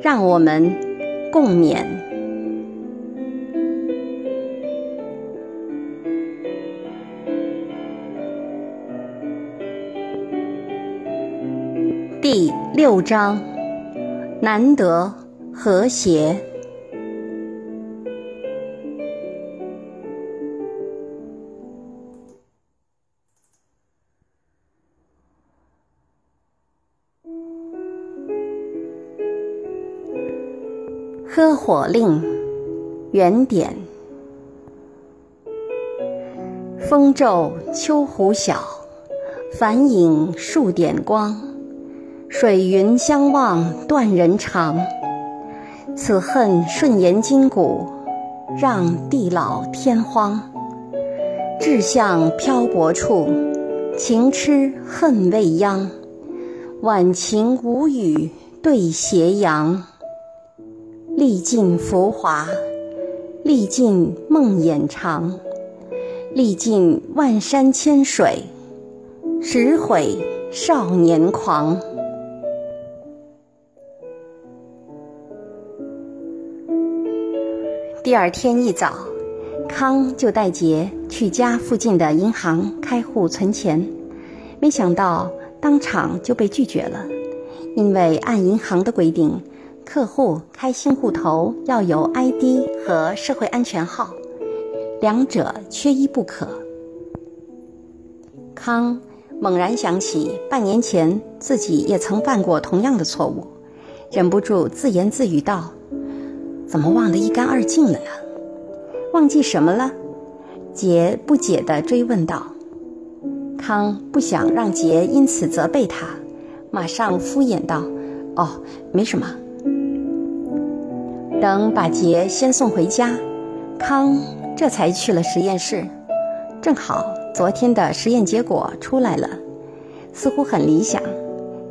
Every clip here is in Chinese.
让我们共勉。第六章：难得和谐。火令，原点。风骤秋湖晓，繁影数点光。水云相望断人肠。此恨顺延筋骨，让地老天荒。志向漂泊处，情痴恨未央。晚晴无语对斜阳。历尽浮华，历尽梦魇长，历尽万山千水，实悔少年狂。第二天一早，康就带杰去家附近的银行开户存钱，没想到当场就被拒绝了，因为按银行的规定。客户开新户头要有 ID 和社会安全号，两者缺一不可。康猛然想起半年前自己也曾犯过同样的错误，忍不住自言自语道：“怎么忘得一干二净了呢？忘记什么了？”杰不解地追问道。康不想让杰因此责备他，马上敷衍道：“哦，没什么。”等把杰先送回家，康这才去了实验室。正好昨天的实验结果出来了，似乎很理想。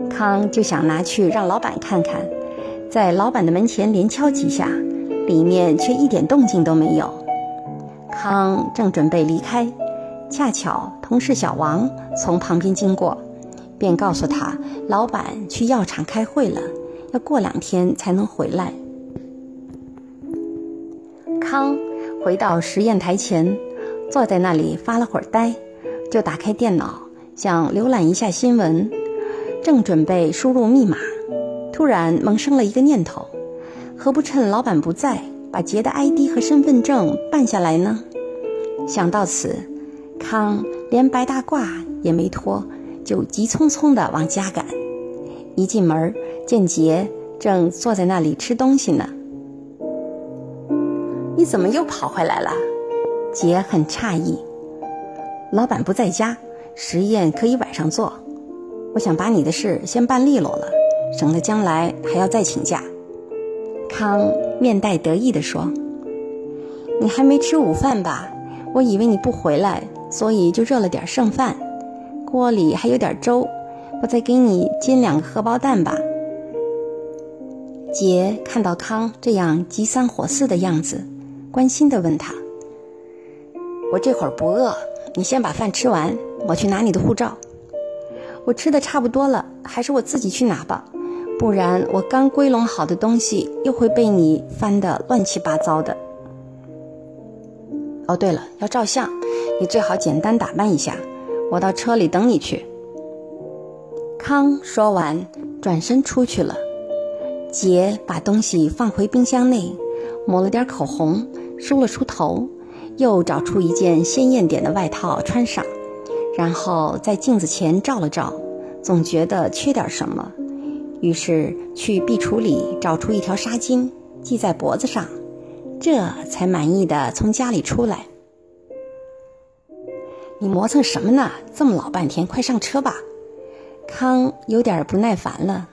康就想拿去让老板看看，在老板的门前连敲几下，里面却一点动静都没有。康正准备离开，恰巧同事小王从旁边经过，便告诉他，老板去药厂开会了，要过两天才能回来。康回到实验台前，坐在那里发了会儿呆，就打开电脑想浏览一下新闻，正准备输入密码，突然萌生了一个念头：何不趁老板不在，把杰的 ID 和身份证办下来呢？想到此，康连白大褂也没脱，就急匆匆地往家赶。一进门，见杰正坐在那里吃东西呢。怎么又跑回来了？姐很诧异。老板不在家，实验可以晚上做。我想把你的事先办利落了，省得将来还要再请假。康面带得意地说：“你还没吃午饭吧？我以为你不回来，所以就热了点剩饭，锅里还有点粥，我再给你煎两个荷包蛋吧。”杰看到康这样急三火四的样子。关心地问他：“我这会儿不饿，你先把饭吃完，我去拿你的护照。我吃的差不多了，还是我自己去拿吧，不然我刚归拢好的东西又会被你翻得乱七八糟的。哦，对了，要照相，你最好简单打扮一下，我到车里等你去。”康说完，转身出去了。杰把东西放回冰箱内，抹了点口红。梳了梳头，又找出一件鲜艳点的外套穿上，然后在镜子前照了照，总觉得缺点什么，于是去壁橱里找出一条纱巾系在脖子上，这才满意的从家里出来。你磨蹭什么呢？这么老半天，快上车吧！康有点不耐烦了。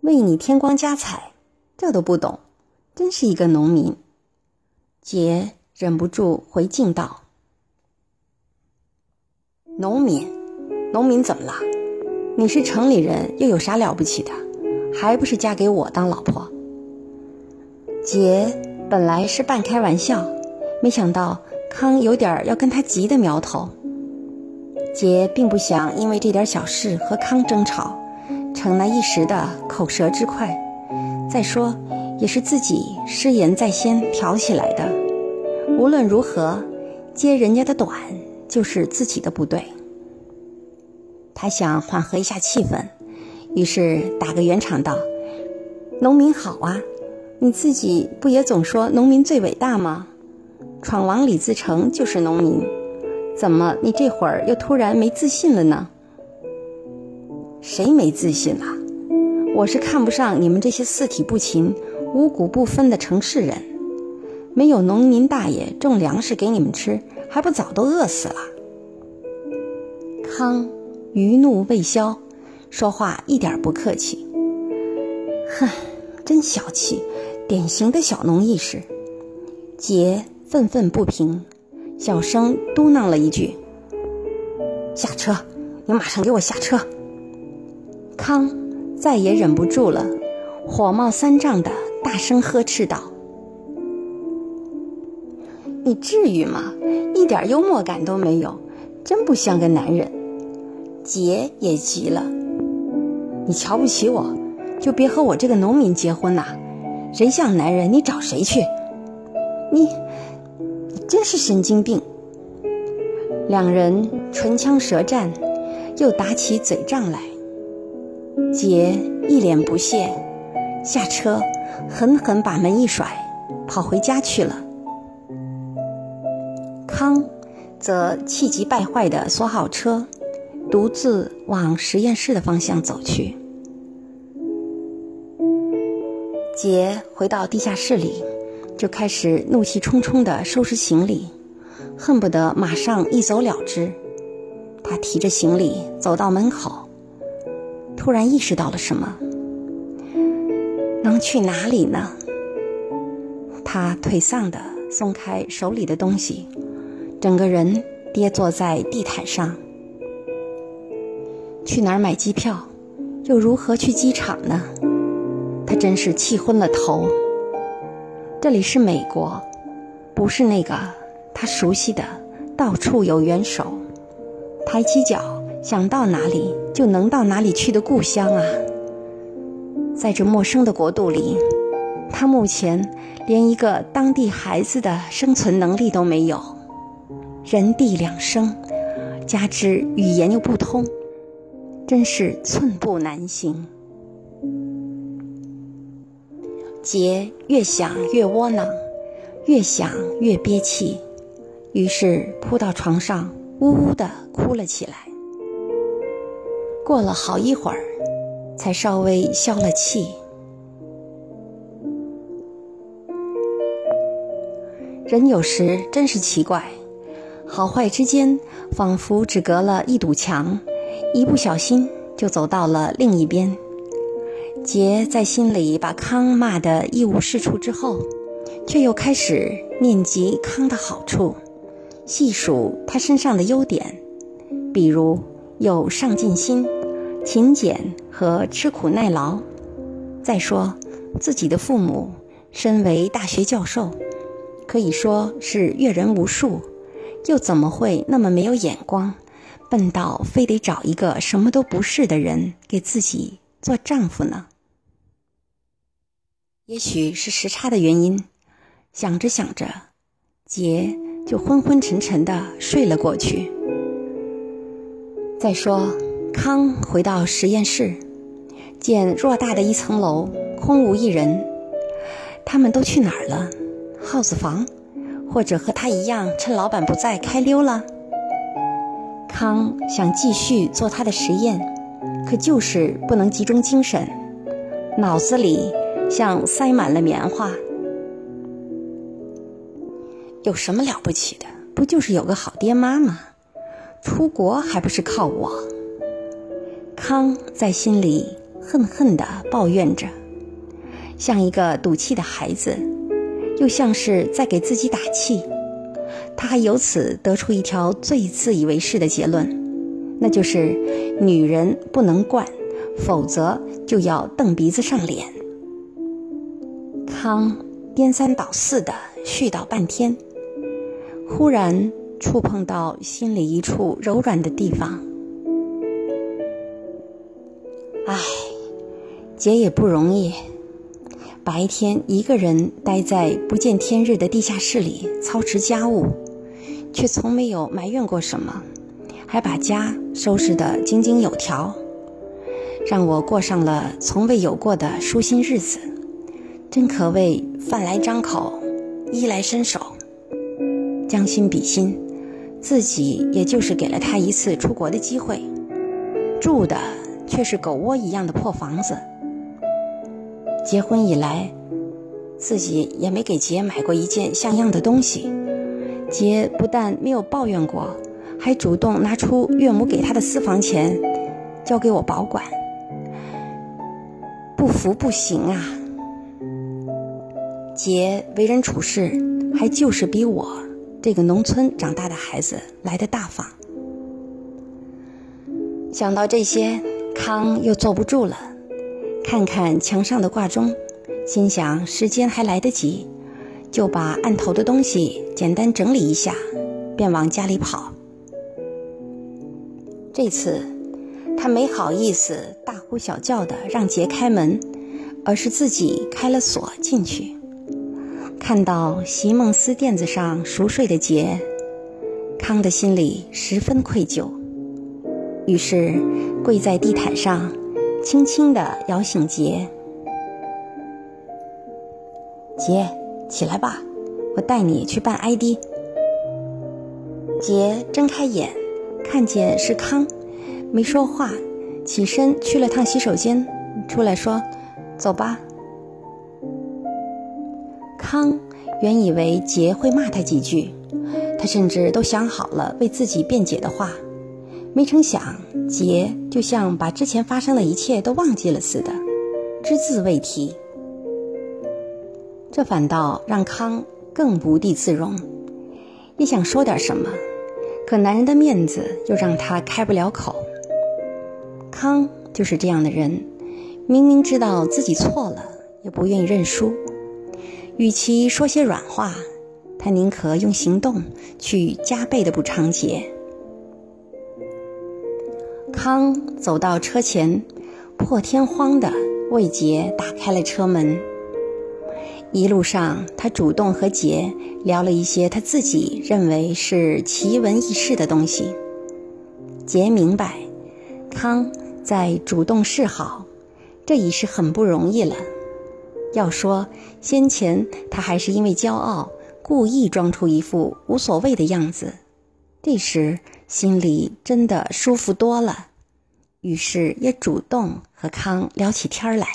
为你添光加彩，这都不懂，真是一个农民。杰忍不住回敬道：“农民，农民怎么了？你是城里人，又有啥了不起的？还不是嫁给我当老婆？”杰本来是半开玩笑，没想到康有点要跟他急的苗头。杰并不想因为这点小事和康争吵，逞那一时的口舌之快。再说，也是自己失言在先挑起来的。无论如何，揭人家的短就是自己的不对。他想缓和一下气氛，于是打个圆场道：“农民好啊，你自己不也总说农民最伟大吗？闯王李自成就是农民。”怎么，你这会儿又突然没自信了呢？谁没自信了？我是看不上你们这些四体不勤、五谷不分的城市人。没有农民大爷种粮食给你们吃，还不早都饿死了？康余怒未消，说话一点不客气。哼，真小气，典型的小农意识。杰愤愤不平。小声嘟囔了一句：“下车，你马上给我下车！”康再也忍不住了，火冒三丈的大声呵斥道：“你至于吗？一点幽默感都没有，真不像个男人！”杰也急了：“你瞧不起我，就别和我这个农民结婚呐！谁像男人，你找谁去？你……”真是神经病！两人唇枪舌战，又打起嘴仗来。杰一脸不屑，下车，狠狠把门一甩，跑回家去了。康则气急败坏地锁好车，独自往实验室的方向走去。杰回到地下室里。就开始怒气冲冲地收拾行李，恨不得马上一走了之。他提着行李走到门口，突然意识到了什么，能去哪里呢？他颓丧地松开手里的东西，整个人跌坐在地毯上。去哪儿买机票？又如何去机场呢？他真是气昏了头。这里是美国，不是那个他熟悉的到处有援手，抬起脚想到哪里就能到哪里去的故乡啊！在这陌生的国度里，他目前连一个当地孩子的生存能力都没有，人地两生，加之语言又不通，真是寸步难行。杰越想越窝囊，越想越憋气，于是扑到床上，呜呜地哭了起来。过了好一会儿，才稍微消了气。人有时真是奇怪，好坏之间仿佛只隔了一堵墙，一不小心就走到了另一边。杰在心里把康骂得一无是处之后，却又开始念及康的好处，细数他身上的优点，比如有上进心、勤俭和吃苦耐劳。再说自己的父母身为大学教授，可以说是阅人无数，又怎么会那么没有眼光，笨到非得找一个什么都不是的人给自己？做丈夫呢？也许是时差的原因，想着想着，杰就昏昏沉沉的睡了过去。再说，康回到实验室，见偌大的一层楼空无一人，他们都去哪儿了？耗子房，或者和他一样趁老板不在开溜了？康想继续做他的实验。可就是不能集中精神，脑子里像塞满了棉花。有什么了不起的？不就是有个好爹妈吗？出国还不是靠我？康在心里恨恨地抱怨着，像一个赌气的孩子，又像是在给自己打气。他还由此得出一条最自以为是的结论，那就是女人不能惯，否则就要瞪鼻子上脸。康颠三倒四的絮叨半天，忽然触碰到心里一处柔软的地方。唉，姐也不容易，白天一个人待在不见天日的地下室里操持家务，却从没有埋怨过什么，还把家收拾得井井有条，让我过上了从未有过的舒心日子，真可谓饭来张口，衣来伸手。将心比心，自己也就是给了他一次出国的机会，住的。却是狗窝一样的破房子。结婚以来，自己也没给杰买过一件像样的东西。杰不但没有抱怨过，还主动拿出岳母给他的私房钱，交给我保管。不服不行啊！杰为人处事，还就是比我这个农村长大的孩子来的大方。想到这些。康又坐不住了，看看墙上的挂钟，心想时间还来得及，就把案头的东西简单整理一下，便往家里跑。这次他没好意思大呼小叫的让杰开门，而是自己开了锁进去。看到席梦思垫子上熟睡的杰，康的心里十分愧疚。于是，跪在地毯上，轻轻地摇醒杰。杰，起来吧，我带你去办 ID。杰睁开眼，看见是康，没说话，起身去了趟洗手间，出来说：“走吧。”康原以为杰会骂他几句，他甚至都想好了为自己辩解的话。没成想，杰就像把之前发生的一切都忘记了似的，只字未提。这反倒让康更无地自容，也想说点什么，可男人的面子又让他开不了口。康就是这样的人，明明知道自己错了，也不愿意认输。与其说些软话，他宁可用行动去加倍的补偿杰。康走到车前，破天荒地为杰打开了车门。一路上，他主动和杰聊了一些他自己认为是奇闻异事的东西。杰明白，康在主动示好，这已是很不容易了。要说先前他还是因为骄傲，故意装出一副无所谓的样子。这时心里真的舒服多了，于是也主动和康聊起天来。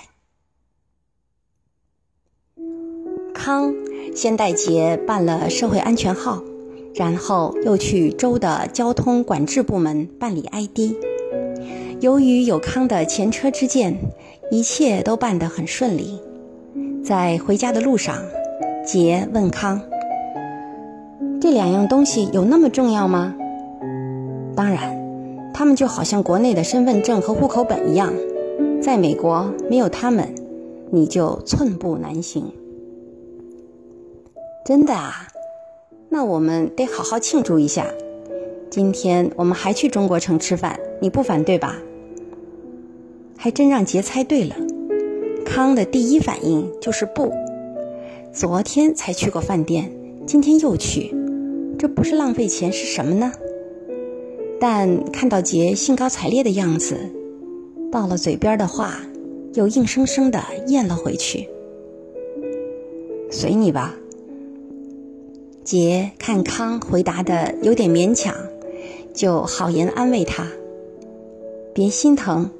康先带杰办了社会安全号，然后又去州的交通管制部门办理 ID。由于有康的前车之鉴，一切都办得很顺利。在回家的路上，杰问康。这两样东西有那么重要吗？当然，他们就好像国内的身份证和户口本一样，在美国没有他们，你就寸步难行。真的啊？那我们得好好庆祝一下。今天我们还去中国城吃饭，你不反对吧？还真让杰猜对了。康的第一反应就是不。昨天才去过饭店，今天又去。这不是浪费钱是什么呢？但看到杰兴高采烈的样子，到了嘴边的话又硬生生的咽了回去。随你吧。杰看康回答的有点勉强，就好言安慰他：“别心疼，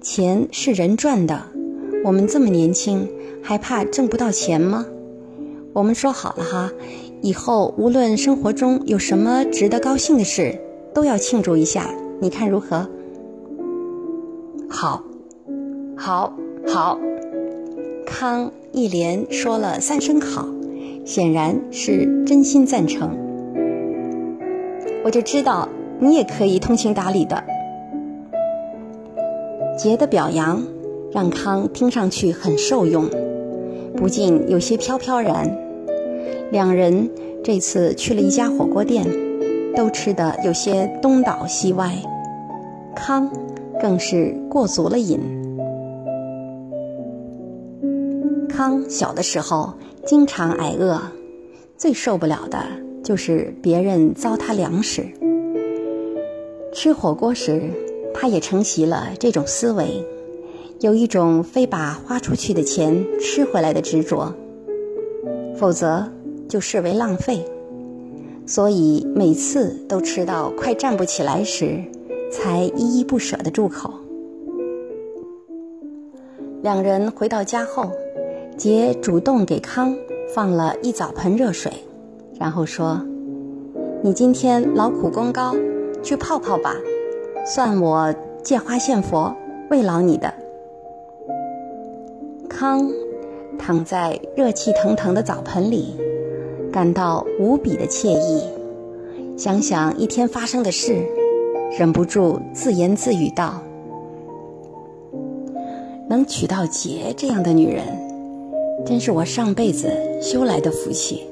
钱是人赚的，我们这么年轻，还怕挣不到钱吗？我们说好了哈。”以后无论生活中有什么值得高兴的事，都要庆祝一下，你看如何？好，好，好。康一连说了三声好，显然是真心赞成。我就知道你也可以通情达理的。杰的表扬让康听上去很受用，不禁有些飘飘然。两人这次去了一家火锅店，都吃得有些东倒西歪，康更是过足了瘾。康小的时候经常挨饿，最受不了的就是别人糟蹋粮食。吃火锅时，他也承袭了这种思维，有一种非把花出去的钱吃回来的执着，否则就视为浪费。所以每次都吃到快站不起来时，才依依不舍地住口。两人回到家后。杰主动给康放了一澡盆热水，然后说：“你今天劳苦功高，去泡泡吧，算我借花献佛，慰劳你的。”康躺在热气腾腾的澡盆里，感到无比的惬意。想想一天发生的事，忍不住自言自语道：“能娶到杰这样的女人。”真是我上辈子修来的福气。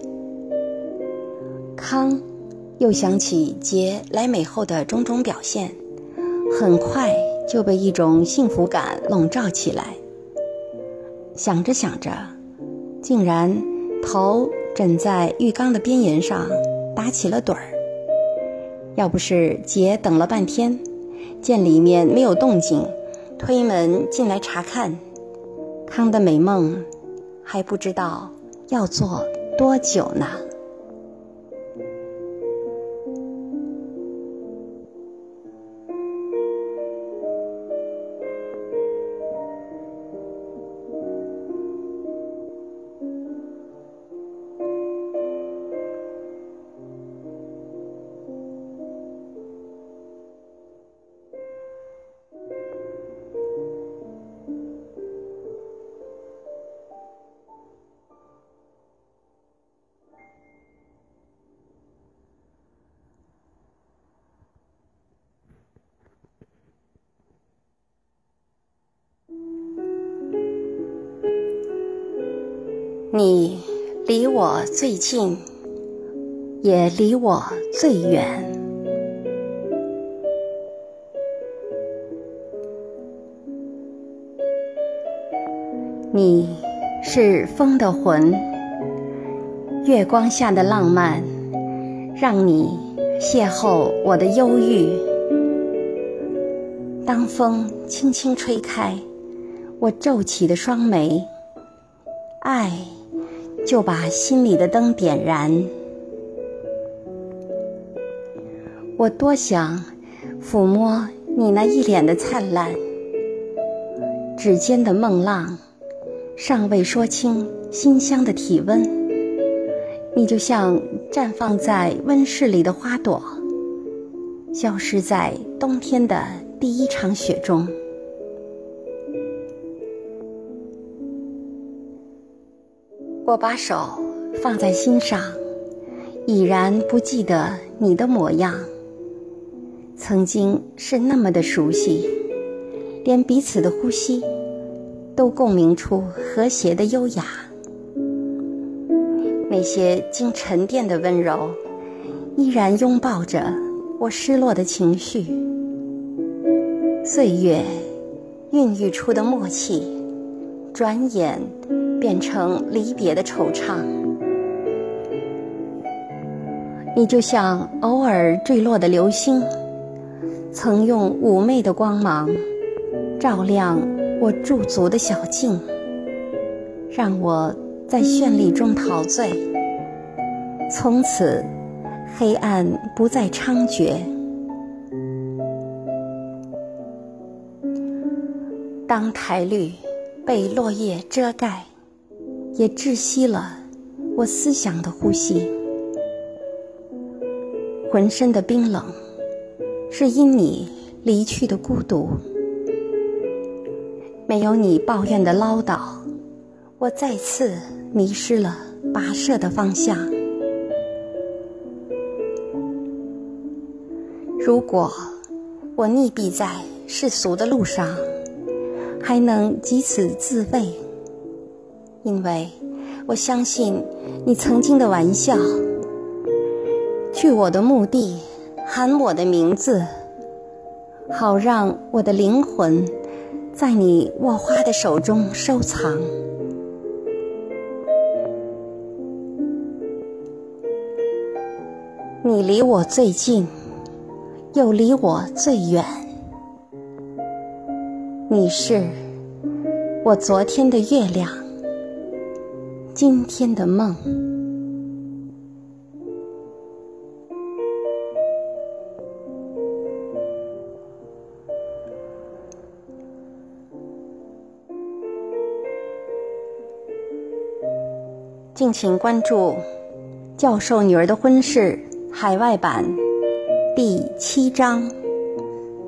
康又想起杰来美后的种种表现，很快就被一种幸福感笼罩起来。想着想着，竟然头枕在浴缸的边沿上打起了盹儿。要不是姐等了半天，见里面没有动静，推门进来查看，康的美梦。还不知道要做多久呢。你离我最近，也离我最远。你是风的魂，月光下的浪漫，让你邂逅我的忧郁。当风轻轻吹开我皱起的双眉，爱。就把心里的灯点燃。我多想抚摸你那一脸的灿烂，指尖的梦浪尚未说清馨香的体温，你就像绽放在温室里的花朵，消失在冬天的第一场雪中。我把手放在心上，已然不记得你的模样。曾经是那么的熟悉，连彼此的呼吸都共鸣出和谐的优雅。那些经沉淀的温柔，依然拥抱着我失落的情绪。岁月孕育出的默契，转眼。变成离别的惆怅，你就像偶尔坠落的流星，曾用妩媚的光芒照亮我驻足的小径，让我在绚丽中陶醉。从此，黑暗不再猖獗。当苔绿被落叶遮盖。也窒息了我思想的呼吸，浑身的冰冷，是因你离去的孤独。没有你抱怨的唠叨，我再次迷失了跋涉的方向。如果我溺毙在世俗的路上，还能及此自慰，因为我相信你曾经的玩笑。去我的墓地，喊我的名字，好让我的灵魂在你握花的手中收藏。你离我最近，又离我最远。你是我昨天的月亮，今天的梦。敬请关注《教授女儿的婚事》海外版第七章：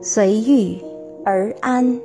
随遇而安。